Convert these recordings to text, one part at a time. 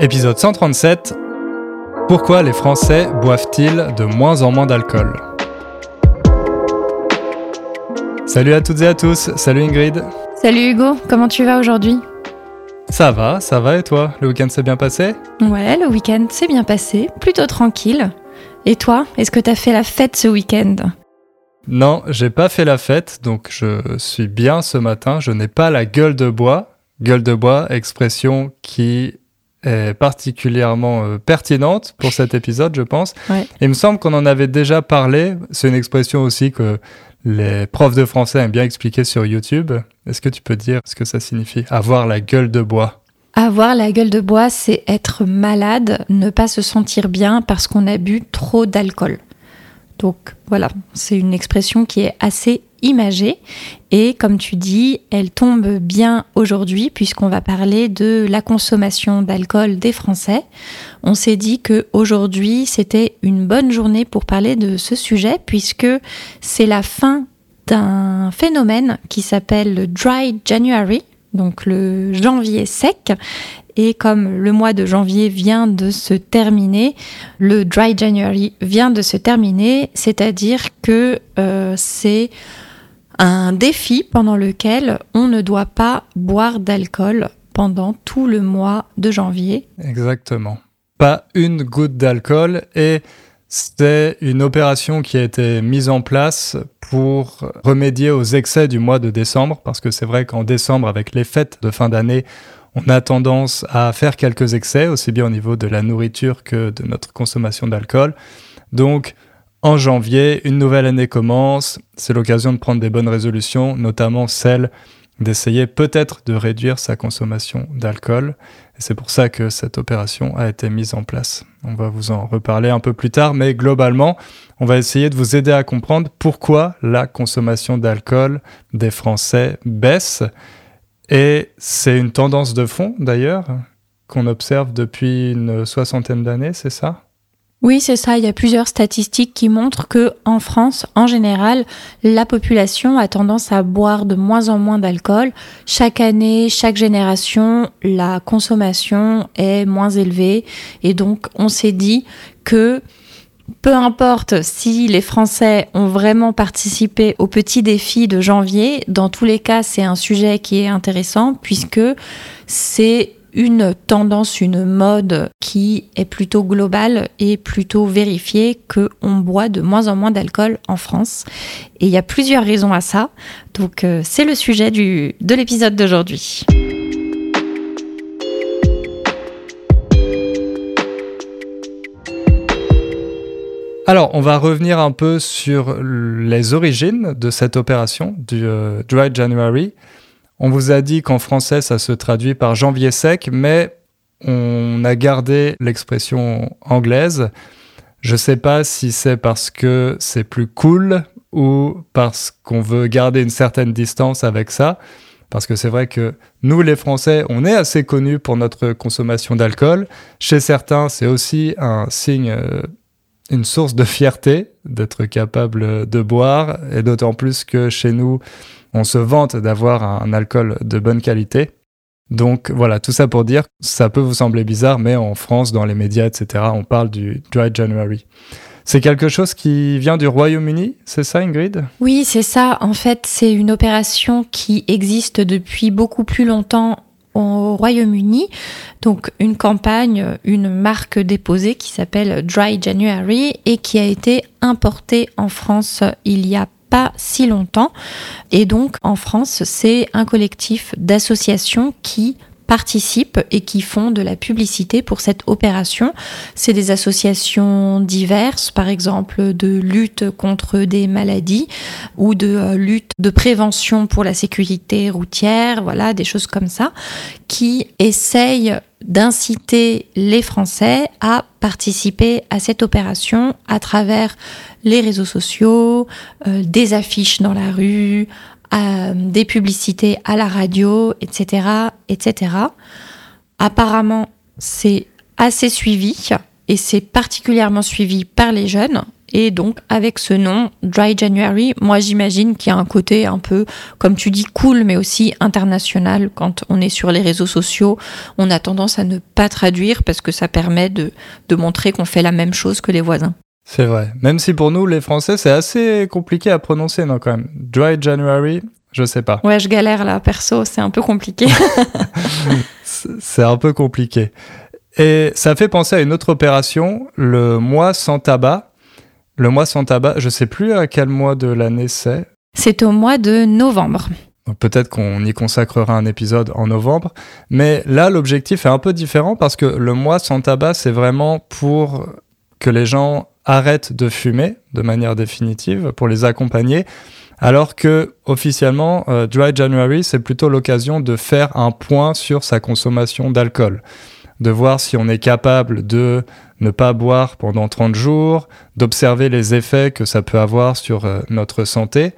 Épisode 137. Pourquoi les Français boivent-ils de moins en moins d'alcool? Salut à toutes et à tous, salut Ingrid. Salut Hugo, comment tu vas aujourd'hui? Ça va, ça va et toi? Le week-end s'est bien passé? Ouais, le week-end s'est bien passé, plutôt tranquille. Et toi, est-ce que t'as fait la fête ce week-end? Non, j'ai pas fait la fête, donc je suis bien ce matin. Je n'ai pas la gueule de bois. Gueule de bois, expression qui est particulièrement euh, pertinente pour cet épisode, je pense. Ouais. Il me semble qu'on en avait déjà parlé. C'est une expression aussi que les profs de français aiment bien expliquer sur YouTube. Est-ce que tu peux dire ce que ça signifie? Avoir la gueule de bois. Avoir la gueule de bois, c'est être malade, ne pas se sentir bien parce qu'on a bu trop d'alcool. Donc voilà, c'est une expression qui est assez imagée et comme tu dis, elle tombe bien aujourd'hui puisqu'on va parler de la consommation d'alcool des Français. On s'est dit que aujourd'hui c'était une bonne journée pour parler de ce sujet puisque c'est la fin d'un phénomène qui s'appelle le Dry January, donc le janvier sec. Et comme le mois de janvier vient de se terminer, le Dry January vient de se terminer, c'est-à-dire que euh, c'est un défi pendant lequel on ne doit pas boire d'alcool pendant tout le mois de janvier. Exactement. Pas une goutte d'alcool et c'est une opération qui a été mise en place pour remédier aux excès du mois de décembre, parce que c'est vrai qu'en décembre, avec les fêtes de fin d'année, on a tendance à faire quelques excès, aussi bien au niveau de la nourriture que de notre consommation d'alcool. Donc, en janvier, une nouvelle année commence, c'est l'occasion de prendre des bonnes résolutions, notamment celle d'essayer peut-être de réduire sa consommation d'alcool. C'est pour ça que cette opération a été mise en place. On va vous en reparler un peu plus tard, mais globalement, on va essayer de vous aider à comprendre pourquoi la consommation d'alcool des Français baisse. Et c'est une tendance de fond, d'ailleurs, qu'on observe depuis une soixantaine d'années, c'est ça? Oui, c'est ça. Il y a plusieurs statistiques qui montrent que en France, en général, la population a tendance à boire de moins en moins d'alcool. Chaque année, chaque génération, la consommation est moins élevée. Et donc, on s'est dit que peu importe si les Français ont vraiment participé au petit défi de janvier, dans tous les cas, c'est un sujet qui est intéressant puisque c'est une tendance, une mode qui est plutôt globale et plutôt vérifiée qu'on boit de moins en moins d'alcool en France. Et il y a plusieurs raisons à ça. Donc euh, c'est le sujet de l'épisode d'aujourd'hui. Alors, on va revenir un peu sur les origines de cette opération du euh, Dry January. On vous a dit qu'en français, ça se traduit par janvier sec, mais on a gardé l'expression anglaise. Je ne sais pas si c'est parce que c'est plus cool ou parce qu'on veut garder une certaine distance avec ça. Parce que c'est vrai que nous, les Français, on est assez connus pour notre consommation d'alcool. Chez certains, c'est aussi un signe, euh, une source de fierté d'être capable de boire. Et d'autant plus que chez nous, on se vante d'avoir un alcool de bonne qualité. Donc voilà, tout ça pour dire, ça peut vous sembler bizarre, mais en France, dans les médias, etc., on parle du Dry January. C'est quelque chose qui vient du Royaume-Uni, c'est ça Ingrid? Oui, c'est ça. En fait, c'est une opération qui existe depuis beaucoup plus longtemps au Royaume-Uni. Donc une campagne, une marque déposée qui s'appelle Dry January et qui a été importée en France il y a pas si longtemps. Et donc en France, c'est un collectif d'associations qui participent et qui font de la publicité pour cette opération. C'est des associations diverses, par exemple de lutte contre des maladies ou de euh, lutte de prévention pour la sécurité routière, voilà, des choses comme ça, qui essayent d'inciter les Français à participer à cette opération à travers les réseaux sociaux, euh, des affiches dans la rue, euh, des publicités à la radio, etc., etc. Apparemment, c'est assez suivi et c'est particulièrement suivi par les jeunes. Et donc, avec ce nom, Dry January, moi j'imagine qu'il y a un côté un peu, comme tu dis, cool, mais aussi international. Quand on est sur les réseaux sociaux, on a tendance à ne pas traduire parce que ça permet de, de montrer qu'on fait la même chose que les voisins. C'est vrai. Même si pour nous, les Français, c'est assez compliqué à prononcer, non, quand même. Dry January, je sais pas. Ouais, je galère là, perso, c'est un peu compliqué. c'est un peu compliqué. Et ça fait penser à une autre opération, le mois sans tabac. Le mois sans tabac, je sais plus à quel mois de l'année c'est. C'est au mois de novembre. Peut-être qu'on y consacrera un épisode en novembre. Mais là, l'objectif est un peu différent parce que le mois sans tabac, c'est vraiment pour que les gens arrêtent de fumer de manière définitive, pour les accompagner. Alors que officiellement, euh, Dry January, c'est plutôt l'occasion de faire un point sur sa consommation d'alcool, de voir si on est capable de ne pas boire pendant 30 jours, d'observer les effets que ça peut avoir sur euh, notre santé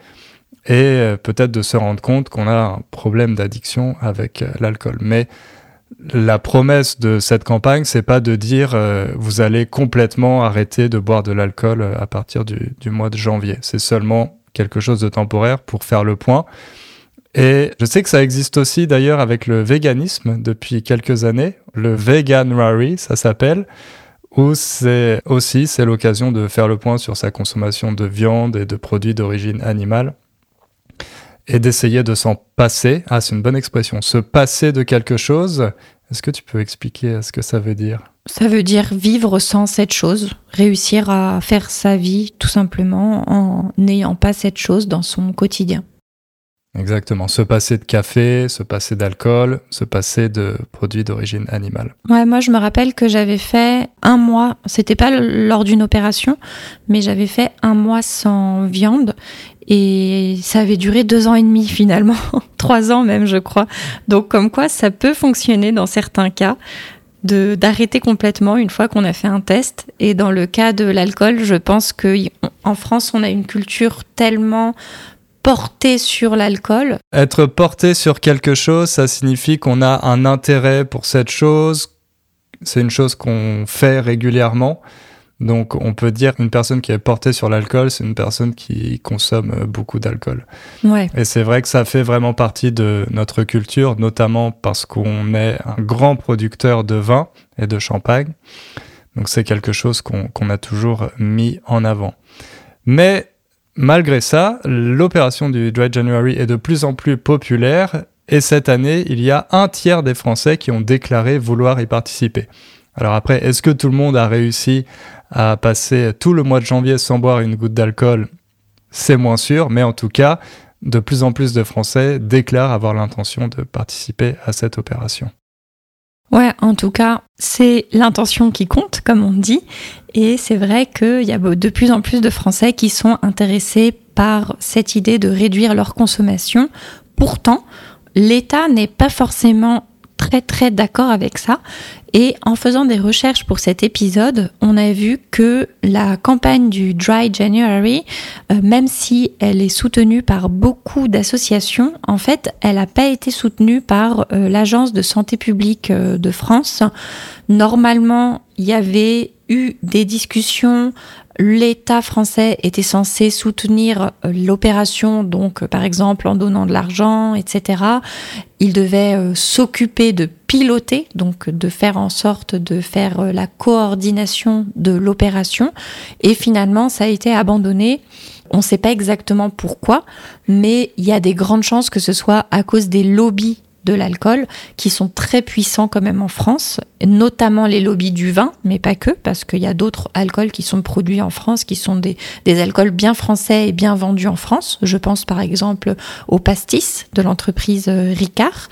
et euh, peut-être de se rendre compte qu'on a un problème d'addiction avec l'alcool. Mais la promesse de cette campagne, c'est pas de dire vous allez complètement arrêter de boire de l'alcool à partir du mois de janvier. C'est seulement quelque chose de temporaire pour faire le point. Et je sais que ça existe aussi d'ailleurs avec le véganisme depuis quelques années. Le Vegan Rary, ça s'appelle, où c'est aussi c'est l'occasion de faire le point sur sa consommation de viande et de produits d'origine animale et d'essayer de s'en passer. Ah, c'est une bonne expression. Se passer de quelque chose. Est-ce que tu peux expliquer ce que ça veut dire? Ça veut dire vivre sans cette chose, réussir à faire sa vie tout simplement en n'ayant pas cette chose dans son quotidien. Exactement, se passer de café, se passer d'alcool, se passer de produits d'origine animale. Ouais, moi je me rappelle que j'avais fait un mois, c'était pas lors d'une opération, mais j'avais fait un mois sans viande et ça avait duré deux ans et demi finalement, trois ans même je crois. Donc comme quoi ça peut fonctionner dans certains cas d'arrêter complètement une fois qu'on a fait un test. Et dans le cas de l'alcool, je pense qu'en France, on a une culture tellement portée sur l'alcool. Être porté sur quelque chose, ça signifie qu'on a un intérêt pour cette chose. C'est une chose qu'on fait régulièrement. Donc on peut dire qu'une personne qui est portée sur l'alcool, c'est une personne qui consomme beaucoup d'alcool. Ouais. Et c'est vrai que ça fait vraiment partie de notre culture, notamment parce qu'on est un grand producteur de vin et de champagne. Donc c'est quelque chose qu'on a toujours mis en avant. Mais malgré ça, l'opération du Dry January est de plus en plus populaire et cette année, il y a un tiers des Français qui ont déclaré vouloir y participer. Alors après, est-ce que tout le monde a réussi à passer tout le mois de janvier sans boire une goutte d'alcool? C'est moins sûr, mais en tout cas, de plus en plus de Français déclarent avoir l'intention de participer à cette opération. Ouais, en tout cas, c'est l'intention qui compte, comme on dit. Et c'est vrai qu'il y a de plus en plus de Français qui sont intéressés par cette idée de réduire leur consommation. Pourtant, l'État n'est pas forcément très très d'accord avec ça. Et en faisant des recherches pour cet épisode, on a vu que la campagne du Dry January, euh, même si elle est soutenue par beaucoup d'associations, en fait, elle n'a pas été soutenue par euh, l'Agence de santé publique euh, de France. Normalement, il y avait eu des discussions l'État français était censé soutenir euh, l'opération, donc euh, par exemple en donnant de l'argent, etc. Il devait euh, s'occuper de piloter, donc de faire en sorte de faire la coordination de l'opération. Et finalement, ça a été abandonné. On ne sait pas exactement pourquoi, mais il y a des grandes chances que ce soit à cause des lobbies de l'alcool qui sont très puissants quand même en France, notamment les lobbies du vin, mais pas que, parce qu'il y a d'autres alcools qui sont produits en France, qui sont des, alcools bien français et bien vendus en France. Je pense par exemple au pastis de l'entreprise euh, Ricard.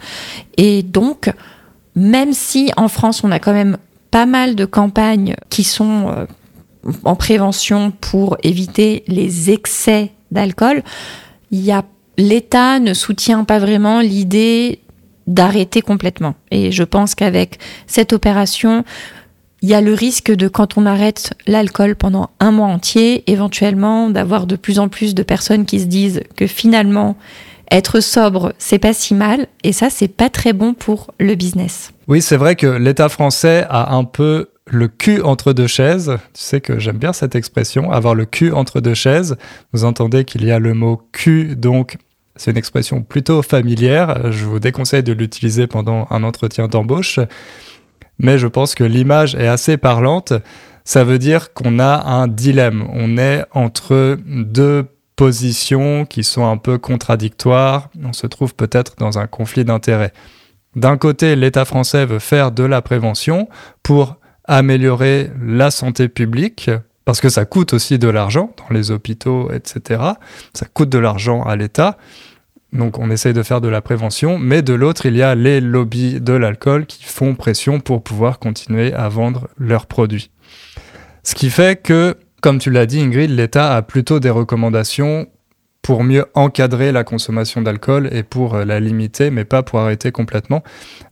Et donc, même si en France on a quand même pas mal de campagnes qui sont euh, en prévention pour éviter les excès d'alcool, il y a l'État ne soutient pas vraiment l'idée d'arrêter complètement. Et je pense qu'avec cette opération, il y a le risque de, quand on arrête l'alcool pendant un mois entier, éventuellement d'avoir de plus en plus de personnes qui se disent que finalement, être sobre, c'est pas si mal, et ça, c'est pas très bon pour le business. Oui, c'est vrai que l'État français a un peu le cul entre deux chaises. Tu sais que j'aime bien cette expression, avoir le cul entre deux chaises. Vous entendez qu'il y a le mot cul, donc c'est une expression plutôt familière. Je vous déconseille de l'utiliser pendant un entretien d'embauche. Mais je pense que l'image est assez parlante. Ça veut dire qu'on a un dilemme. On est entre deux positions qui sont un peu contradictoires. On se trouve peut-être dans un conflit d'intérêts. D'un côté, l'État français veut faire de la prévention pour améliorer la santé publique, parce que ça coûte aussi de l'argent dans les hôpitaux, etc. Ça coûte de l'argent à l'État. Donc on essaye de faire de la prévention, mais de l'autre, il y a les lobbies de l'alcool qui font pression pour pouvoir continuer à vendre leurs produits. Ce qui fait que, comme tu l'as dit Ingrid, l'État a plutôt des recommandations pour mieux encadrer la consommation d'alcool et pour euh, la limiter, mais pas pour arrêter complètement.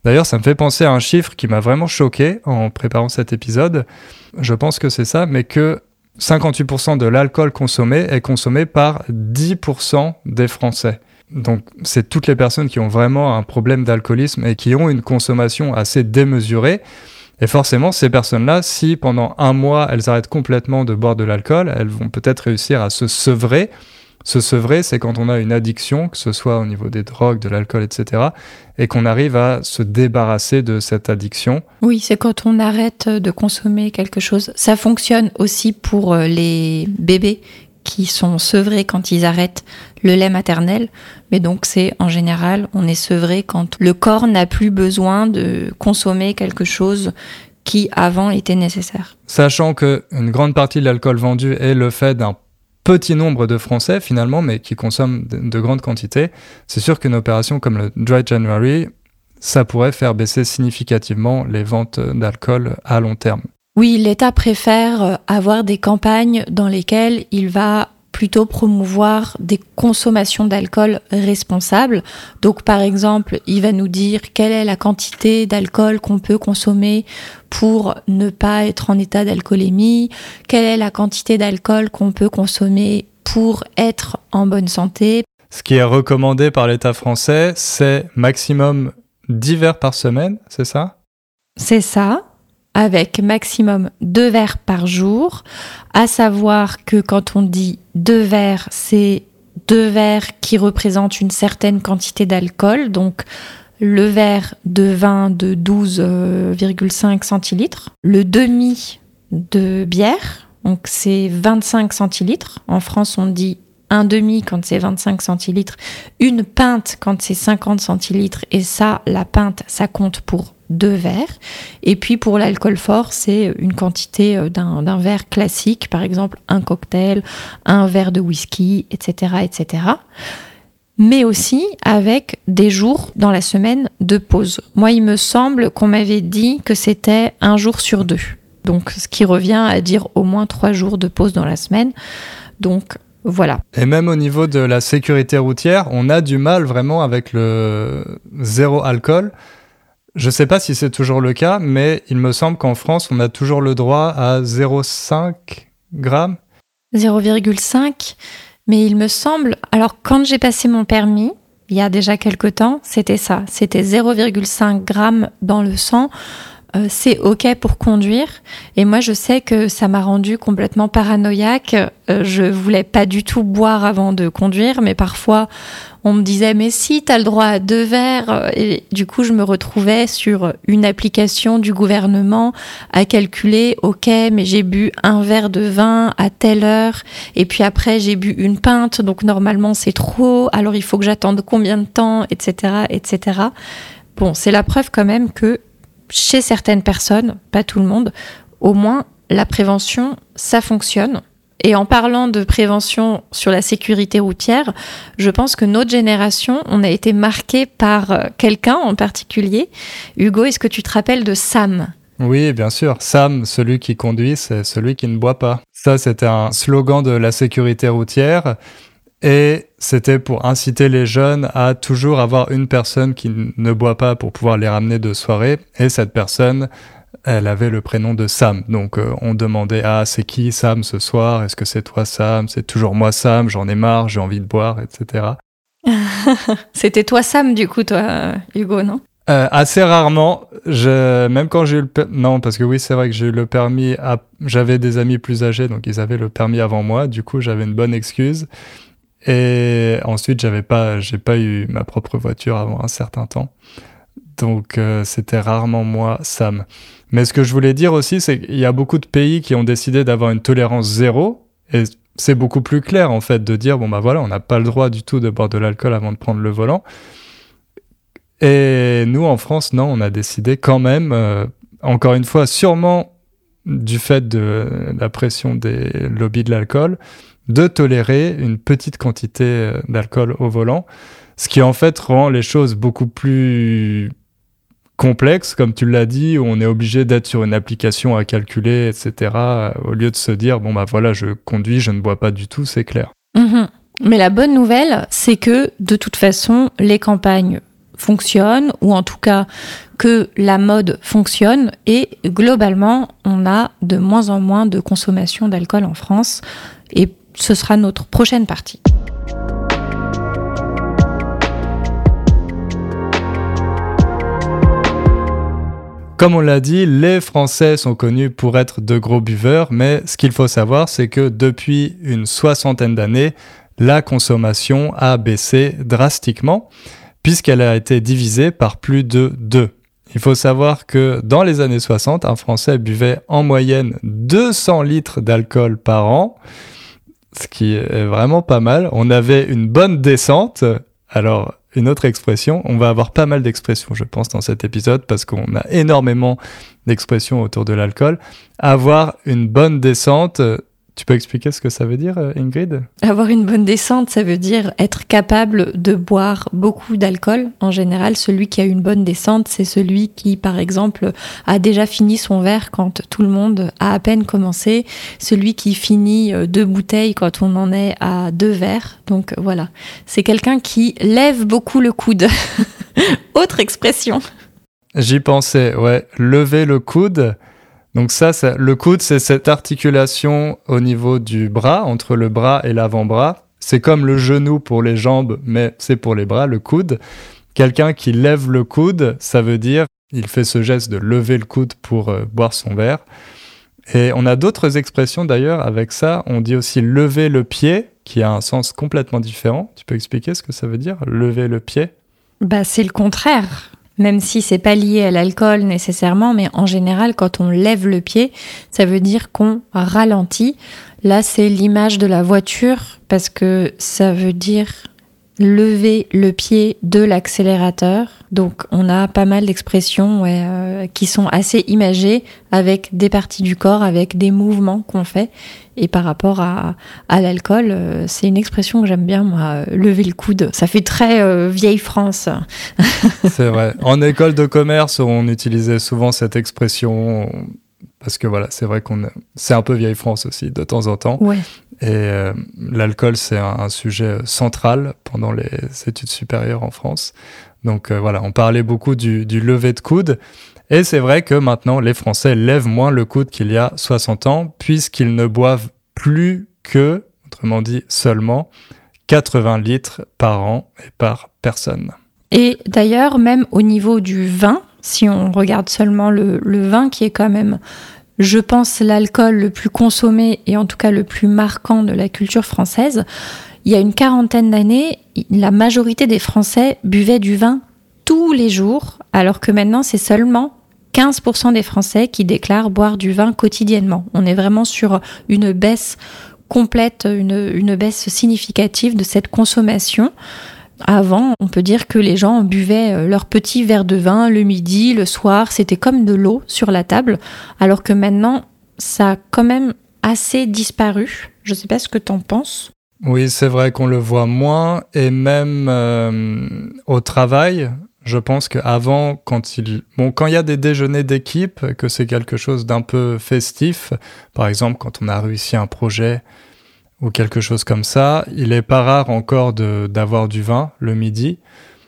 D'ailleurs, ça me fait penser à un chiffre qui m'a vraiment choqué en préparant cet épisode. Je pense que c'est ça, mais que 58% de l'alcool consommé est consommé par 10% des Français. Donc, c'est toutes les personnes qui ont vraiment un problème d'alcoolisme et qui ont une consommation assez démesurée. Et forcément, ces personnes-là, si pendant un mois, elles arrêtent complètement de boire de l'alcool, elles vont peut-être réussir à se sevrer se sevrer, c'est quand on a une addiction, que ce soit au niveau des drogues, de l'alcool, etc., et qu'on arrive à se débarrasser de cette addiction. Oui, c'est quand on arrête de consommer quelque chose. Ça fonctionne aussi pour euh, les bébés qui sont sevrés quand ils arrêtent le lait maternel. Mais donc c'est en général, on est sevré quand le corps n'a plus besoin de consommer quelque chose qui avant était nécessaire. Sachant qu'une grande partie de l'alcool vendu est le fait d'un petit nombre de Français finalement, mais qui consomment de, grandes quantités, c'est sûr qu'une opération comme le Dry January, ça pourrait faire baisser significativement les ventes d'alcool à long terme. Oui, l'État préfère avoir des campagnes dans lesquelles il va plutôt promouvoir des consommations d'alcool responsables. Donc par exemple, il va nous dire quelle est la quantité d'alcool qu'on peut consommer pour ne pas être en état d'alcoolémie, quelle est la quantité d'alcool qu'on peut consommer pour être en bonne santé. Ce qui est recommandé par l'État français, c'est maximum 10 verres par semaine, c'est ça? C'est ça avec maximum deux verres par jour, à savoir que quand on dit deux verres, c'est deux verres qui représentent une certaine quantité d'alcool, donc le verre de vin de 12,5 centilitres, le demi de bière, donc c'est 25 centilitres. En France, on dit un demi quand c'est 25 centilitres, une pinte quand c'est 50 centilitres, et ça, la pinte, ça compte pour deux verres. Et puis pour l'alcool fort, c'est une quantité euh, d'un verre classique, par exemple un cocktail, un verre de whisky, etc., etc. Mais aussi avec des jours dans la semaine de pause. Moi, il me semble qu'on m'avait dit que c'était un jour sur deux. Donc, ce qui revient à dire au moins trois jours de pause dans la semaine. Donc, voilà. Et même au niveau de la sécurité routière, on a du mal vraiment avec le zéro alcool. Je ne sais pas si c'est toujours le cas, mais il me semble qu'en France, on a toujours le droit à 0,5 grammes. 0,5 Mais il me semble, alors quand j'ai passé mon permis, il y a déjà quelque temps, c'était ça. C'était 0,5 grammes dans le sang. Euh, c'est OK pour conduire. Et moi, je sais que ça m'a rendu complètement paranoïaque. Euh, je voulais pas du tout boire avant de conduire, mais parfois, on me disait, mais si, tu as le droit à deux verres. Et du coup, je me retrouvais sur une application du gouvernement à calculer, OK, mais j'ai bu un verre de vin à telle heure. Et puis après, j'ai bu une pinte. Donc, normalement, c'est trop. Alors, il faut que j'attende combien de temps, etc., etc. Bon, c'est la preuve quand même que chez certaines personnes, pas tout le monde, au moins la prévention, ça fonctionne. Et en parlant de prévention sur la sécurité routière, je pense que notre génération, on a été marqué par euh, quelqu'un en particulier. Hugo, est-ce que tu te rappelles de Sam? Oui, bien sûr. Sam, celui qui conduit, c'est celui qui ne boit pas. Ça, c'était un slogan de la sécurité routière. Et c'était pour inciter les jeunes à toujours avoir une personne qui ne boit pas pour pouvoir les ramener de soirée. Et cette personne, elle avait le prénom de Sam. Donc euh, on demandait Ah, c'est qui Sam ce soir? Est-ce que c'est toi Sam? C'est toujours moi Sam, j'en ai marre, j'ai envie de boire, etc. C'était toi Sam du coup, toi, Hugo, non? Euh, assez rarement. même quand j'ai eu le non parce que oui c'est vrai que j'ai eu le permis j'avais des amis plus âgés donc ils avaient le permis avant moi du coup j'avais une bonne excuse et ensuite j'avais pas j'ai pas eu ma propre voiture avant un certain temps. Donc euh, c'était rarement moi Sam. Mais ce que je voulais dire aussi c'est qu'il y a beaucoup de pays qui ont décidé d'avoir une tolérance zéro. Et c'est beaucoup plus clair en fait de dire bon bah voilà on n'a pas le droit du tout de boire de l'alcool avant de prendre le volant. Et nous, en France, non, on a décidé quand même, euh, encore une fois, sûrement du fait de la pression des lobbies de l'alcool, de tolérer une petite quantité euh, d'alcool au volant, ce qui en fait rend les choses beaucoup plus complexes, comme tu l'as dit, où on est obligé d'être sur une application à calculer, etc., au lieu de se dire, bon, bah voilà, je conduis, je ne bois pas du tout, c'est clair. Mhm. Mais la bonne nouvelle, c'est que de toute façon, les campagnes fonctionne, ou en tout cas que la mode fonctionne, et globalement, on a de moins en moins de consommation d'alcool en France, et ce sera notre prochaine partie. Comme on l'a dit, les Français sont connus pour être de gros buveurs, mais ce qu'il faut savoir, c'est que depuis une soixantaine d'années, la consommation a baissé drastiquement puisqu'elle a été divisée par plus de 2. Il faut savoir que dans les années 60, un Français buvait en moyenne 200 litres d'alcool par an, ce qui est vraiment pas mal. On avait une bonne descente. Alors, une autre expression, on va avoir pas mal d'expressions, je pense, dans cet épisode, parce qu'on a énormément d'expressions autour de l'alcool. Avoir une bonne descente, tu peux expliquer ce que ça veut dire, euh, Ingrid? Avoir une bonne descente, ça veut dire être capable de boire beaucoup d'alcool. En général, celui qui a une bonne descente, c'est celui qui, par exemple, a déjà fini son verre quand tout le monde a à peine commencé. Celui qui finit euh, deux bouteilles quand on en est à deux verres. Donc voilà, c'est quelqu'un qui lève beaucoup le coude. Autre expression. J'y pensais, ouais. Lever le coude. Donc ça, le coude, c'est cette articulation au niveau du bras, entre le bras et l'avant-bras. C'est comme le genou pour les jambes, mais c'est pour les bras, le coude. Quelqu'un qui lève le coude, ça veut dire, il fait ce geste de lever le coude pour euh, boire son verre. Et on a d'autres expressions d'ailleurs avec ça. On dit aussi lever le pied, qui a un sens complètement différent. Tu peux expliquer ce que ça veut dire, lever le pied? Bah, c'est le contraire même si c'est pas lié à l'alcool nécessairement, mais en général, quand on lève le pied, ça veut dire qu'on ralentit. Là, c'est l'image de la voiture parce que ça veut dire lever le pied de l'accélérateur. Donc on a pas mal d'expressions euh, qui sont assez imagées avec des parties du corps, avec des mouvements qu'on fait. Et par rapport à, l'alcool, euh, c'est une expression que j'aime bien, moi, euh, lever le coude. Ça fait très vieille France. c'est vrai. En école de commerce, on utilisait souvent cette expression parce que voilà, c'est vrai qu'on c'est un peu vieille France aussi de temps en temps. Ouais. Et euh, l'alcool, c'est un, sujet central pendant les études supérieures en France. Donc euh, voilà, on parlait beaucoup du, du lever de coude. Et c'est vrai que maintenant, les Français lèvent moins le coude qu'il y a 60 ans, puisqu'ils ne boivent plus que, autrement dit seulement, 80 litres par an et par personne. Et d'ailleurs, même au niveau du vin, si on regarde seulement le, vin, qui est quand même, je pense, l'alcool le plus consommé et en tout cas le plus marquant de la culture française, il y a une quarantaine d'années, la majorité des Français buvaient du vin tous les jours, alors que maintenant c'est seulement 15% des Français qui déclarent boire du vin quotidiennement. On est vraiment sur une baisse complète, une baisse significative de cette consommation. Avant, on peut dire que les gens buvaient euh, leur petit verre de vin le midi, le soir, c'était comme de l'eau sur la table, alors que maintenant, ça a quand même assez disparu. Je ne sais pas ce que tu en penses. Oui, c'est vrai qu'on le voit moins, et même euh, au travail, je pense qu'avant, quand il, bon, quand il y a des déjeuners d'équipe, que c'est quelque chose d'un peu festif, par exemple quand on a réussi un projet ou quelque chose comme ça. Il est pas rare encore d'avoir du vin le midi,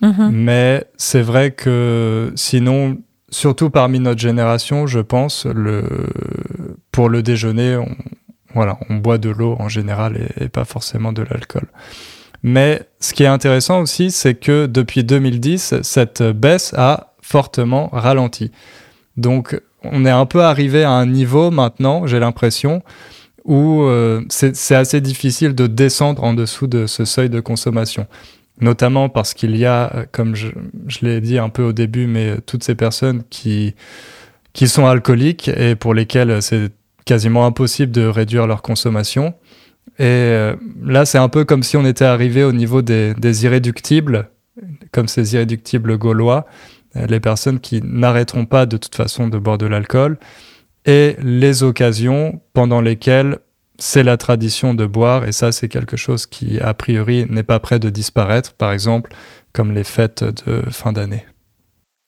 mhm. mais c'est vrai que sinon, surtout parmi notre génération, je pense, le, pour le déjeuner, on, voilà, on boit de l'eau en général et, pas forcément de l'alcool. Mais ce qui est intéressant aussi, c'est que depuis 2010, cette baisse a fortement ralenti. Donc on est un peu arrivé à un niveau maintenant, j'ai l'impression, où euh, c'est assez difficile de descendre en dessous de ce seuil de consommation. Notamment parce qu'il y a, euh, comme je, l'ai dit un peu au début, mais toutes ces personnes qui, qui sont alcooliques et pour lesquelles c'est quasiment impossible de réduire leur consommation. Et euh, là, c'est un peu comme si on était arrivé au niveau des, des irréductibles, comme ces irréductibles gaulois, les personnes qui n'arrêteront pas de toute façon de boire de l'alcool, et les occasions pendant lesquelles c'est la tradition de boire, et ça c'est quelque chose qui a priori n'est pas prêt de disparaître, par exemple comme les fêtes de fin d'année.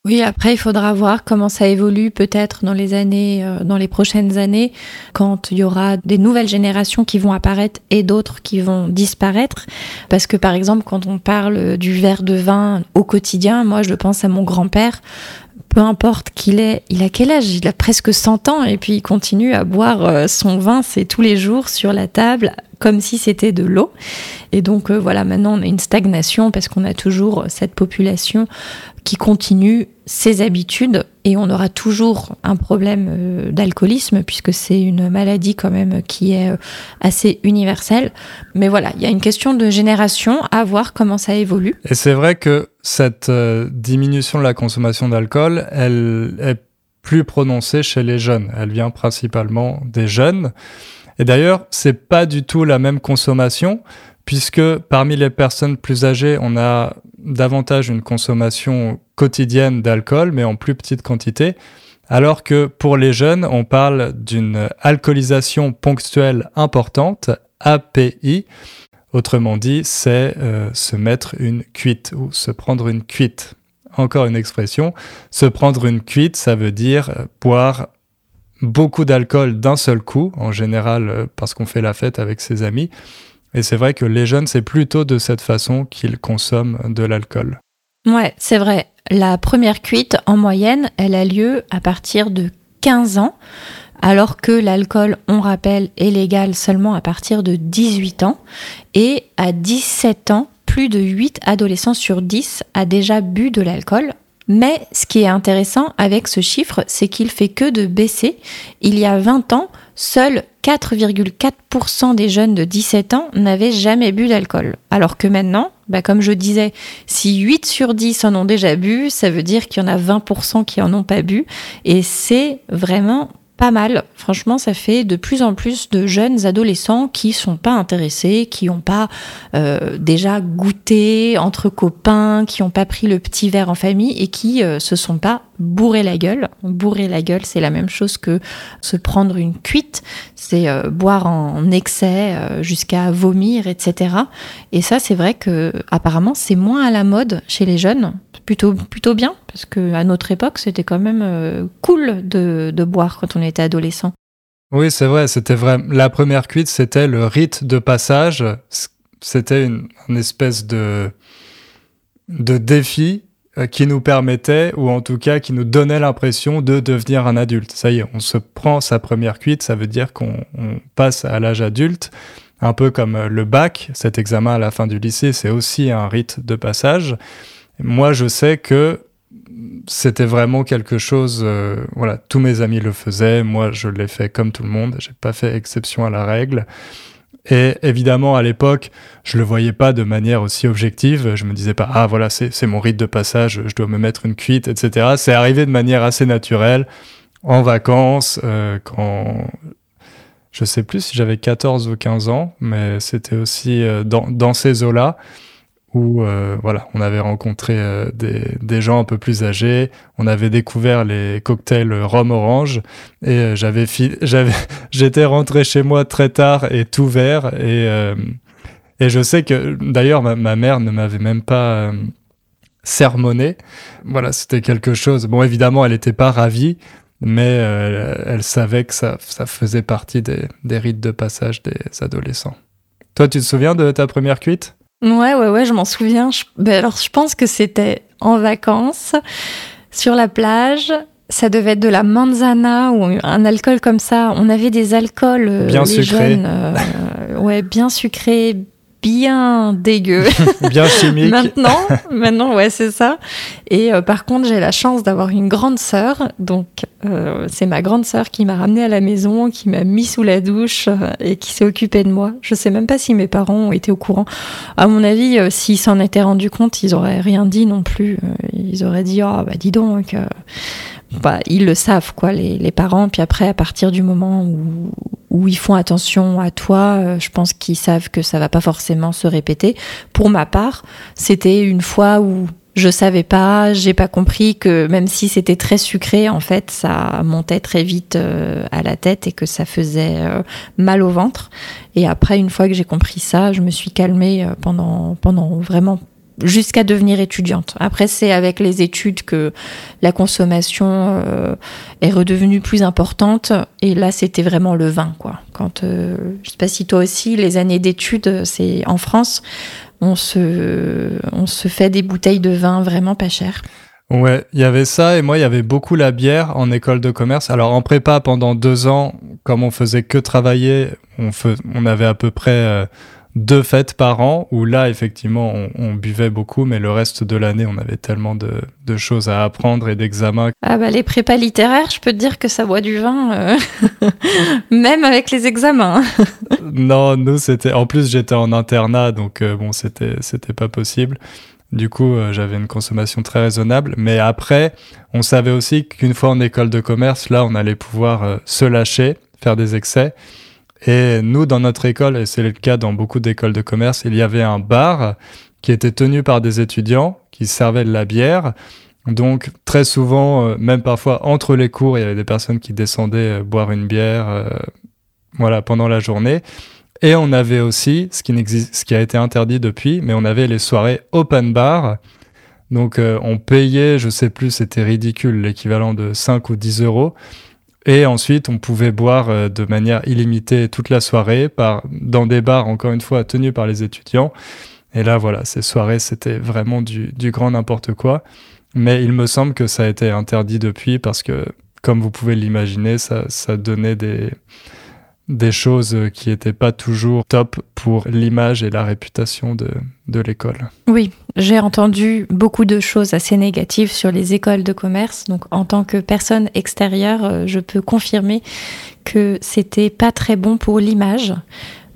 Oui, après, il faudra voir comment ça évolue peut-être dans les années, euh, dans les prochaines années, quand il y aura des nouvelles générations qui vont apparaître et d'autres qui vont disparaître. Parce que, par exemple, quand on parle du verre de vin au quotidien, moi, je pense à mon grand-père. Peu importe qu'il ait, il a quel âge? Il a presque 100 ans et puis il continue à boire euh, son vin, c'est tous les jours sur la table, comme si c'était de l'eau. Et donc euh, voilà, maintenant on a une stagnation parce qu'on a toujours cette population qui continue ses habitudes et on aura toujours un problème euh, d'alcoolisme puisque c'est une maladie quand même qui est euh, assez universelle. Mais voilà, il y a une question de génération à voir comment ça évolue. Et c'est vrai que cette diminution de la consommation d'alcool, elle est plus prononcée chez les jeunes. Elle vient principalement des jeunes. Et d'ailleurs, c'est pas du tout la même consommation puisque parmi les personnes plus âgées, on a davantage une consommation quotidienne d'alcool, mais en plus petite quantité, alors que pour les jeunes, on parle d'une alcoolisation ponctuelle importante, API. Autrement dit, c'est euh, se mettre une cuite ou se prendre une cuite. Encore une expression, se prendre une cuite, ça veut dire euh, boire beaucoup d'alcool d'un seul coup, en général euh, parce qu'on fait la fête avec ses amis, et c'est vrai que les jeunes, c'est plutôt de cette façon qu'ils consomment de l'alcool. Ouais, c'est vrai. La première cuite, en moyenne, elle a lieu à partir de 15 ans, alors que l'alcool, on rappelle, est légal seulement à partir de 18 ans. Et à 17 ans, plus de 8 adolescents sur 10 a déjà bu de l'alcool. Mais ce qui est intéressant avec ce chiffre, c'est qu'il fait que de baisser. Il y a 20 ans, seuls 4,4% des jeunes de 17 ans n'avaient jamais bu d'alcool. Alors que maintenant, bah comme je disais, si 8 sur 10 en ont déjà bu, ça veut dire qu'il y en a 20% qui en ont pas bu. Et c'est vraiment pas mal. Franchement, ça fait de plus en plus de jeunes adolescents qui sont pas intéressés, qui n'ont pas euh, déjà goûté entre copains, qui n'ont pas pris le petit verre en famille et qui euh, se sont pas bourré la gueule. Bourrer la gueule, c'est la même chose que se prendre une cuite, c'est euh, boire en excès jusqu'à vomir, etc. Et ça, c'est vrai que apparemment, c'est moins à la mode chez les jeunes plutôt, plutôt bien, parce qu'à notre époque, c'était quand même euh, cool de, boire quand on était adolescent. Oui, c'est vrai, c'était vrai. La première cuite, c'était le rite de passage. C'était une, espèce de, de défi euh, qui nous permettait, ou en tout cas qui nous donnait l'impression de devenir un adulte. Ça y est, on se prend sa première cuite, ça veut dire qu'on passe à l'âge adulte, un peu comme le bac, cet examen à la fin du lycée, c'est aussi un rite de passage. Moi, je sais que c'était vraiment quelque chose. Euh, voilà, tous mes amis le faisaient. Moi, je l'ai fait comme tout le monde. J'ai pas fait exception à la règle. Et évidemment, à l'époque, je le voyais pas de manière aussi objective. Je me disais pas, ah voilà, c'est mon rite de passage, je dois me mettre une cuite, etc. C'est arrivé de manière assez naturelle, en vacances, euh, quand je sais plus si j'avais 14 ou 15 ans, mais c'était aussi euh, dans, dans ces eaux-là où euh, voilà, on avait rencontré euh, des, des, gens un peu plus âgés, on avait découvert les cocktails rhum orange et euh, j'avais j'avais j'étais rentré chez moi très tard et tout vert et et je sais que d'ailleurs ma, ma, mère ne m'avait même pas sermonné. Voilà, c'était quelque chose. Bon, évidemment, elle n'était pas ravie, mais elle savait que ça, ça faisait partie des, des rites de passage des adolescents. Toi, tu te souviens de ta première cuite? Ouais, ouais, ouais, je m'en souviens. Ben alors, je pense que c'était en vacances, sur la plage. Ça devait être de la manzana ou un alcool comme ça. On avait des alcools euh, bien sucrés. Euh, ouais, bien sucrés, bien dégueu. bien chimique. maintenant, maintenant, ouais, c'est ça. Et euh, par contre, j'ai la chance d'avoir une grande sœur. Donc, euh, c'est ma grande sœur qui m'a ramenée à la maison, qui m'a mis sous la douche euh, et qui s'est occupée de moi. Je sais même pas si mes parents ont été au courant. À mon avis, s'ils s'en étaient rendus compte, ils auraient rien dit non plus. ils auraient dit, oh, bah, dis donc. Bah, ils le savent, quoi, les, les parents. Puis après, à partir du moment où, où ils font attention à toi. Euh, je pense qu'ils savent que ça va pas forcément se répéter. Pour ma part, c'était une fois où je savais pas, j'ai pas compris que même si c'était très sucré, en fait, ça montait très vite euh, à la tête et que ça faisait euh, mal au ventre. Et après, une fois que j'ai compris ça, je me suis calmée pendant pendant vraiment jusqu'à devenir étudiante. Après, c'est avec les études que la consommation euh, est redevenue plus importante. Et là, c'était vraiment le vin, quoi. Quand, euh, je sais pas si toi aussi, les années d'études, c'est en France, on se, on se fait des bouteilles de vin vraiment pas chères. Ouais, il y avait ça et moi il y avait beaucoup la bière en école de commerce. Alors en prépa pendant deux ans, comme on faisait que travailler, on, on avait à peu près euh, deux fêtes par an où là, effectivement, on, buvait beaucoup, mais le reste de l'année, on avait tellement de, choses à apprendre et d'examens. Ah bah les prépas littéraires, je peux te dire que ça boit du vin, euh, même avec les examens. non, nous, c'était... En plus, j'étais en internat, donc euh, bon, c'était, c'était pas possible. Du coup, euh, j'avais une consommation très raisonnable. Mais après, on savait aussi qu'une fois en école de commerce, là, on allait pouvoir se lâcher, faire des excès. Et nous, dans notre école, et c'est le cas dans beaucoup d'écoles de commerce, il y avait un bar qui était tenu par des étudiants qui servaient de la bière. Donc très souvent, euh, même parfois entre les cours, il y avait des personnes qui descendaient euh, boire une bière euh, voilà, pendant la journée. Et on avait aussi, ce qui, a été interdit depuis, mais on avait les soirées open bar. Donc on payait, je sais plus, c'était ridicule, l'équivalent de 5 ou 10 euros. Et ensuite, on pouvait boire euh, de manière illimitée toute la soirée par, dans des bars, encore une fois, tenus par les étudiants. Et là, voilà, ces soirées, c'était vraiment du, du grand n'importe quoi. Mais il me semble que ça a été interdit depuis parce que, comme vous pouvez l'imaginer, ça, ça donnait des, des choses qui n'étaient pas toujours top pour l'image et la réputation de, de l'école. Oui, j'ai entendu beaucoup de choses assez négatives sur les écoles de commerce. Donc, en tant que personne extérieure, euh, je peux confirmer que c'était pas très bon pour l'image.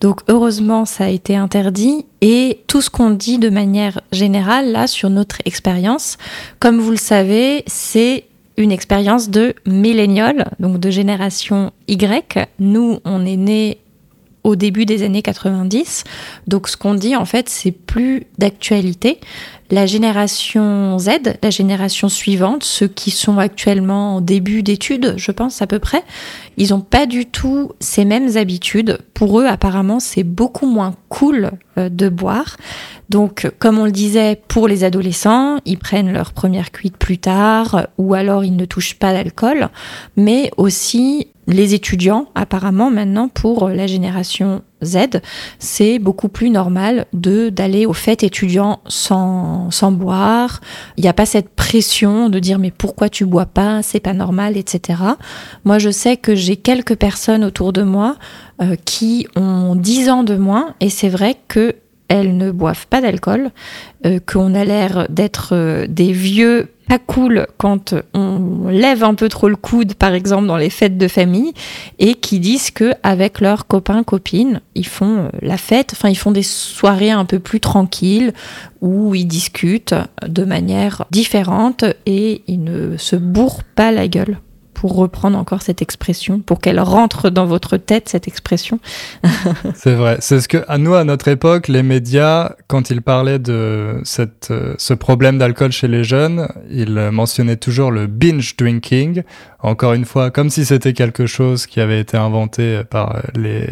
Donc, heureusement, ça a été interdit. Et tout ce qu'on dit de manière générale, là, sur notre expérience, comme vous le savez, c'est une expérience de millénial, donc de génération Y. Nous, on est nés au début des années 90. Donc ce qu'on dit en fait, c'est plus d'actualité. La génération Z, la génération suivante, ceux qui sont actuellement en début d'études, je pense à peu près, ils n'ont pas du tout ces mêmes habitudes. Pour eux, apparemment, c'est beaucoup moins cool euh, de boire. Donc, comme on le disait, pour les adolescents, ils prennent leur première cuite plus tard, ou alors ils ne touchent pas d'alcool, mais aussi les étudiants, apparemment maintenant pour la génération Z, c'est beaucoup plus normal de d'aller aux fêtes étudiants sans, sans boire. Il n'y a pas cette pression de dire mais pourquoi tu bois pas, c'est pas normal, etc. Moi je sais que j'ai quelques personnes autour de moi euh, qui ont 10 ans de moins et c'est vrai que elles ne boivent pas d'alcool, euh, qu'on a l'air d'être euh, des vieux pas cool quand on lève un peu trop le coude, par exemple dans les fêtes de famille, et qui disent que avec leurs copains copines, ils font euh, la fête, enfin ils font des soirées un peu plus tranquilles où ils discutent de manière différente et ils ne se bourrent pas la gueule reprendre encore cette expression, pour qu'elle rentre dans votre tête, cette expression. c'est vrai. C'est ce que, à nous, à notre époque, les médias, quand ils parlaient de cette, euh, ce problème d'alcool chez les jeunes, ils mentionnaient toujours le binge drinking. Encore une fois, comme si c'était quelque chose qui avait été inventé par les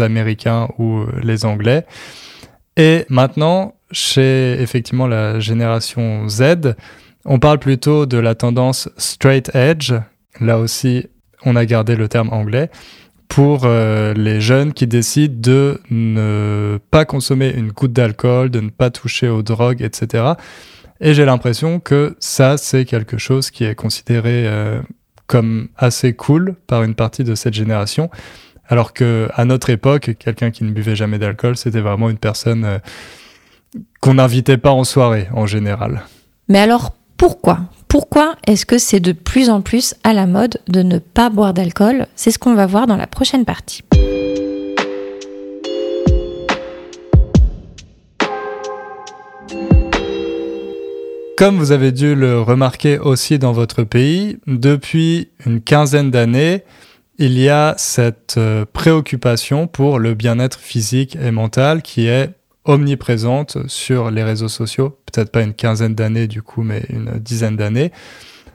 Américains ou les Anglais. Et maintenant, chez effectivement la génération Z, on parle plutôt de la tendance straight edge, Là aussi, on a gardé le terme anglais pour euh, les jeunes qui décident de ne pas consommer une goutte d'alcool, de ne pas toucher aux drogues, etc. Et j'ai l'impression que ça, c'est quelque chose qui est considéré euh, comme assez cool par une partie de cette génération. Alors que à notre époque, quelqu'un qui ne buvait jamais d'alcool, c'était vraiment une personne euh, qu'on n'invitait pas en soirée en général. Mais alors pourquoi? Pourquoi est-ce que c'est de plus en plus à la mode de ne pas boire d'alcool? C'est ce qu'on va voir dans la prochaine partie. Comme vous avez dû le remarquer aussi dans votre pays, depuis une quinzaine d'années, il y a cette euh, préoccupation pour le bien-être physique et mental qui est omniprésente sur les réseaux sociaux, peut-être pas une quinzaine d'années du coup, mais une dizaine d'années.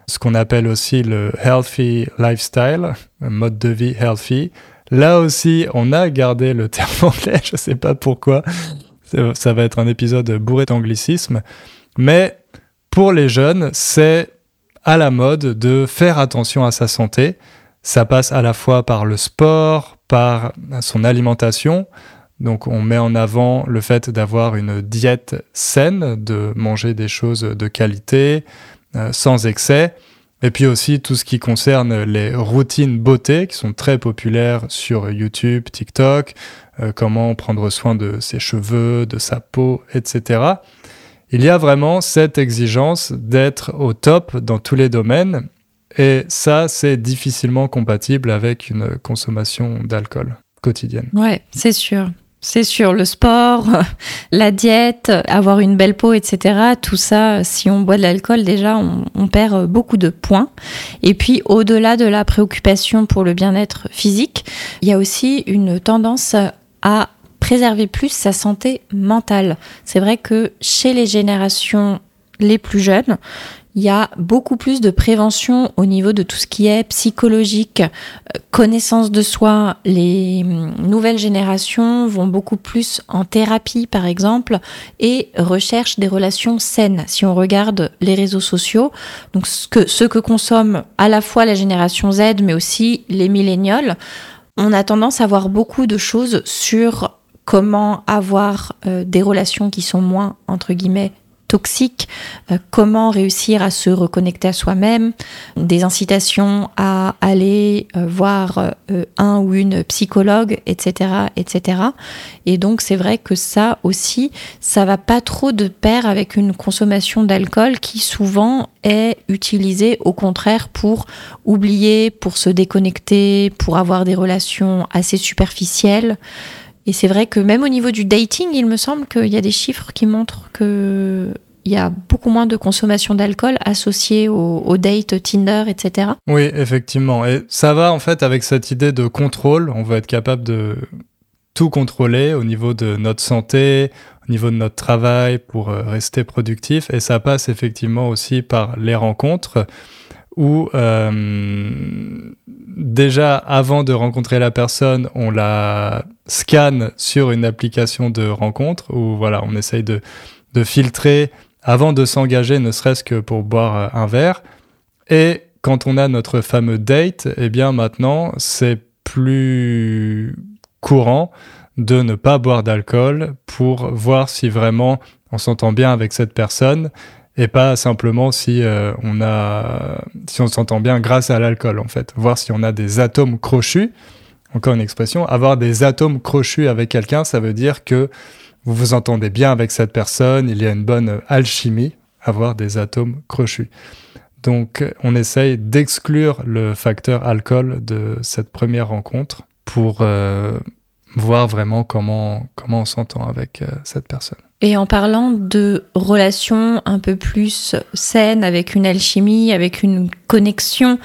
Ce qu'on appelle aussi le healthy lifestyle, un mode de vie healthy. Là aussi, on a gardé le terme anglais, je ne sais pas pourquoi. Ça va être un épisode bourré d'anglicisme. Mais pour les jeunes, c'est à la mode de faire attention à sa santé. Ça passe à la fois par le sport, par son alimentation. Donc on met en avant le fait d'avoir une diète saine, de manger des choses de qualité, euh, sans excès. Et puis aussi tout ce qui concerne les routines beauté qui sont très populaires sur YouTube, TikTok, euh, comment prendre soin de ses cheveux, de sa peau, etc. Il y a vraiment cette exigence d'être au top dans tous les domaines et ça c'est difficilement compatible avec une consommation d'alcool quotidienne. Ouais, c'est sûr. C'est sûr, le sport, la diète, avoir une belle peau, etc. Tout ça, si on boit de l'alcool, déjà, on, perd beaucoup de points. Et puis, au-delà de la préoccupation pour le bien-être physique, il y a aussi une tendance à préserver plus sa santé mentale. C'est vrai que chez les générations les plus jeunes, il y a beaucoup plus de prévention au niveau de tout ce qui est psychologique, euh, connaissance de soi. Les hum, nouvelles générations vont beaucoup plus en thérapie, par exemple, et recherchent des relations saines. Si on regarde les réseaux sociaux, donc ce que, consomme à la fois la génération Z, mais aussi les millénials, on a tendance à voir beaucoup de choses sur comment avoir euh, des relations qui sont moins, entre guillemets, toxiques, euh, comment réussir à se reconnecter à soi-même, des incitations à aller euh, voir un ou une psychologue, etc., etc. Et donc c'est vrai que ça aussi, ça va pas trop de pair avec une consommation d'alcool qui souvent est utilisée au contraire pour oublier, pour se déconnecter, pour avoir des relations assez superficielles. Et c'est vrai que même au niveau du dating, il me semble qu'il y a des chiffres qui montrent que il y a beaucoup moins de consommation d'alcool associée au, au, date Tinder, etc. Oui, effectivement. Et ça va en fait avec cette idée de contrôle. On veut être capable de tout contrôler au niveau de notre santé, au niveau de notre travail pour euh, rester productif. Et ça passe effectivement aussi par les rencontres où euh, déjà avant de rencontrer la personne, on la scanne sur une application de rencontre où voilà, on essaye de, de filtrer avant de s'engager, ne serait-ce que pour boire euh, un verre. Et quand on a notre fameux date, eh bien maintenant, c'est plus courant de ne pas boire d'alcool pour voir si vraiment on s'entend bien avec cette personne et pas simplement si euh, on a si on s'entend bien grâce à l'alcool en fait. Voir si on a des atomes crochus encore une expression avoir des atomes crochus avec quelqu'un ça veut dire que vous vous entendez bien avec cette personne il y a une bonne alchimie avoir des atomes crochus. Donc on essaye d'exclure le facteur alcool de cette première rencontre pour euh, voir vraiment comment comment on s'entend avec euh, cette personne et en parlant de relations un peu plus saines, avec une alchimie, avec une connexion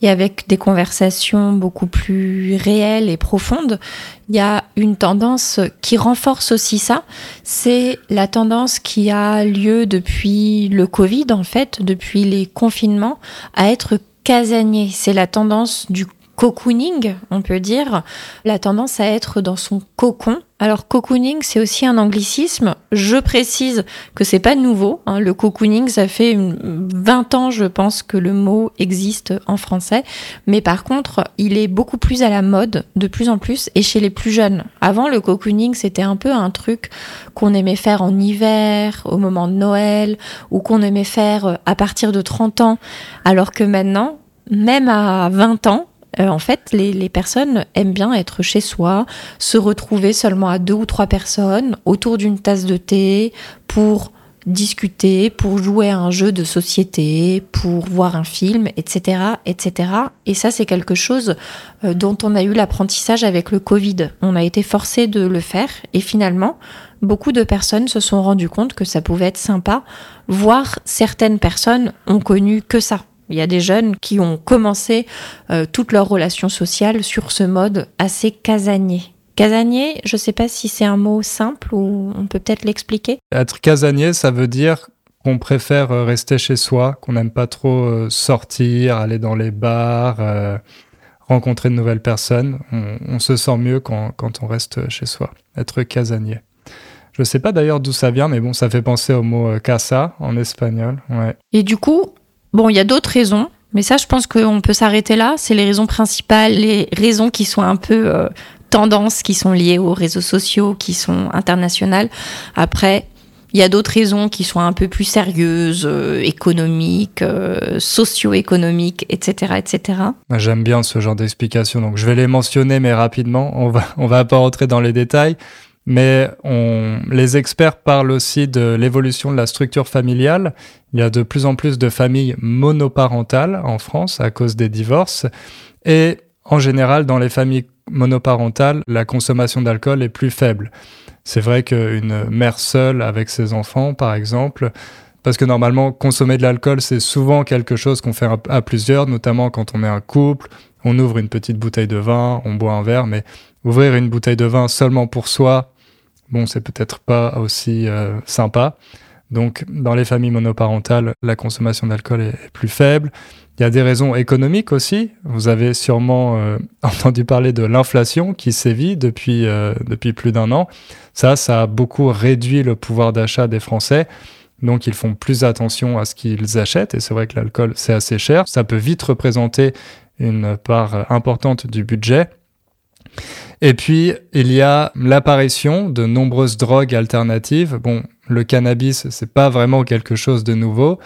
et avec des conversations beaucoup plus réelles et profondes, il y a une tendance qui renforce aussi ça. C'est la tendance qui a lieu depuis le Covid, en fait, depuis les confinements, à être casanier. C'est la tendance du cocooning, on peut dire, la tendance à être dans son cocon. Alors cocooning, c'est aussi un anglicisme. Je précise que c'est pas nouveau. Hein. Le cocooning, ça fait 20 ans, je pense, que le mot existe en français. Mais par contre, il est beaucoup plus à la mode, de plus en plus, et chez les plus jeunes. Avant, le cocooning, c'était un peu un truc qu'on aimait faire en hiver, au moment de Noël, ou qu'on aimait faire à partir de 30 ans. Alors que maintenant, même à 20 ans, euh, en fait, les, les, personnes aiment bien être chez soi, se retrouver seulement à deux ou trois personnes autour d'une tasse de thé pour discuter, pour jouer à un jeu de société, pour voir un film, etc. etc. Et ça, c'est quelque chose euh, dont on a eu l'apprentissage avec le Covid. On a été forcé de le faire et finalement, beaucoup de personnes se sont rendues compte que ça pouvait être sympa, voire certaines personnes ont connu que ça. Il y a des jeunes qui ont commencé euh, toutes leurs relations sociales sur ce mode assez casanier. Casanier, je ne sais pas si c'est un mot simple ou on peut peut-être l'expliquer. Être casanier, ça veut dire qu'on préfère euh, rester chez soi, qu'on n'aime pas trop euh, sortir, aller dans les bars, euh, rencontrer de nouvelles personnes. On, se sent mieux quand, on reste chez soi. Être casanier. Je ne sais pas d'ailleurs d'où ça vient, mais bon, ça fait penser au mot casa en espagnol. Ouais. Et du coup, bon, il y a d'autres raisons. Mais ça, je pense qu'on peut s'arrêter là. C'est les raisons principales, les raisons qui sont un peu tendances qui sont liées aux réseaux sociaux, qui sont internationales. Après, il y a d'autres raisons qui sont un peu plus sérieuses, euh, économiques, euh, socio-économiques, etc., etc. J'aime bien ce genre d'explications, donc je vais les mentionner, mais rapidement. On va, on va pas rentrer dans les détails, mais les experts parlent aussi de l'évolution de la structure familiale. Il y a de plus en plus de familles monoparentales en France à cause des divorces, et en général, dans les familles monoparentale, la consommation d'alcool est plus faible. C'est vrai qu'une mère seule avec ses enfants, par exemple, parce que normalement, consommer de l'alcool, c'est souvent quelque chose qu'on fait à plusieurs, notamment quand on est un couple, on ouvre une petite bouteille de vin, on boit un verre, mais ouvrir une bouteille de vin seulement pour soi, bon, c'est peut-être pas aussi euh, sympa. Donc, dans les familles monoparentales, la consommation d'alcool est plus faible. Il y a des raisons économiques aussi. Vous avez sûrement euh, entendu parler de l'inflation qui sévit depuis, euh, depuis plus d'un an. Ça, ça a beaucoup réduit le pouvoir d'achat des Français. Donc ils font plus attention à ce qu'ils achètent. Et c'est vrai que l'alcool, c'est assez cher. Ça peut vite représenter une part importante du budget. Et puis, il y a l'apparition de nombreuses drogues alternatives. Bon, le cannabis, c'est pas vraiment quelque chose de nouveau,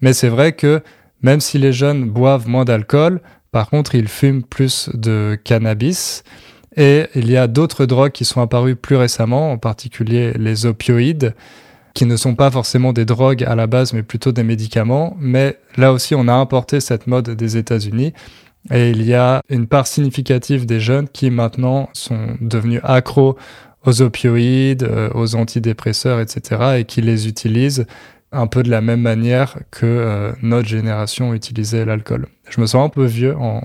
mais c'est vrai que même si les jeunes boivent moins d'alcool, par contre, ils fument plus de cannabis. Et il y a d'autres drogues qui sont apparues plus récemment, en particulier les opioïdes, qui ne sont pas forcément des drogues à la base, mais plutôt des médicaments. Mais là aussi, on a importé cette mode des États-Unis. Et il y a une part significative des jeunes qui maintenant sont devenus accros aux opioïdes, euh, aux antidépresseurs, etc., et qui les utilisent un peu de la même manière que euh, notre génération utilisait l'alcool. Je me sens un peu vieux en,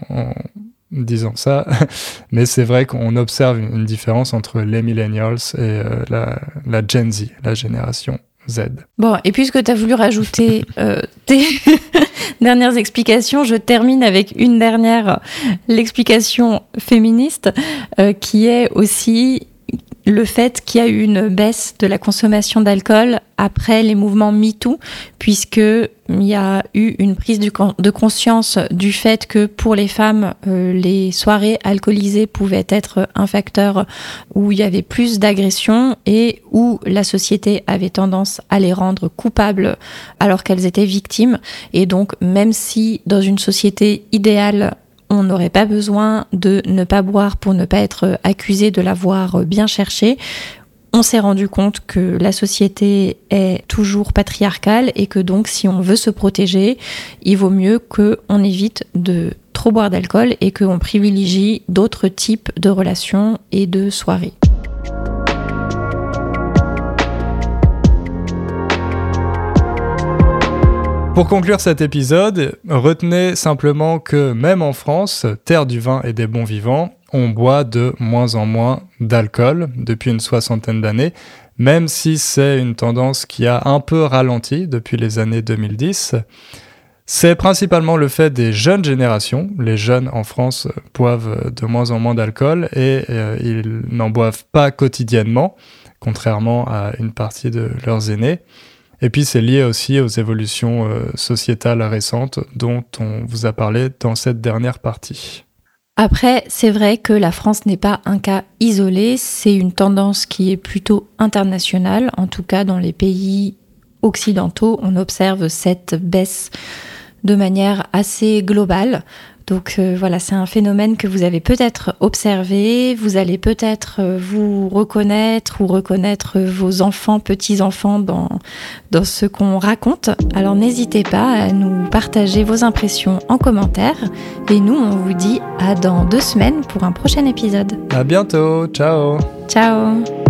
disant ça, mais c'est vrai qu'on observe une, différence entre les millennials et euh, la, la, Gen Z, la génération Z. Bon, et puisque tu as voulu rajouter euh, tes dernières explications, je termine avec une dernière, l'explication féministe, qui est aussi le fait qu'il y a eu une baisse de la consommation d'alcool après les mouvements MeToo, puisqu'il y a eu une prise de conscience du fait que pour les femmes, euh, les soirées alcoolisées pouvaient être un facteur où il y avait plus d'agressions et où la société avait tendance à les rendre coupables alors qu'elles étaient victimes. Et donc, même si dans une société idéale, on n'aurait pas besoin de ne pas boire pour ne pas être accusé de l'avoir bien cherché. On s'est rendu compte que la société est toujours patriarcale et que donc si on veut se protéger, il vaut mieux qu'on évite de trop boire d'alcool et qu'on privilégie d'autres types de relations et de soirées. Pour conclure cet épisode, retenez simplement que même en France, terre du vin et des bons vivants, on boit de moins en moins d'alcool depuis une soixantaine d'années, même si c'est une tendance qui a un peu ralenti depuis les années 2010. C'est principalement le fait des jeunes générations. Les jeunes en France boivent de moins en moins d'alcool et euh, ils n'en boivent pas quotidiennement, contrairement à une partie de leurs aînés. Et puis c'est lié aussi aux évolutions euh, sociétales récentes dont on vous a parlé dans cette dernière partie. Après, c'est vrai que la France n'est pas un cas isolé, c'est une tendance qui est plutôt internationale, en tout cas dans les pays occidentaux, on observe cette baisse de manière assez globale. Donc euh, voilà, c'est un phénomène que vous avez peut-être observé, vous allez peut-être euh, vous reconnaître ou reconnaître vos enfants, petits-enfants dans, dans ce qu'on raconte. Alors n'hésitez pas à nous partager vos impressions en commentaire. Et nous, on vous dit à dans deux semaines pour un prochain épisode. À bientôt, ciao Ciao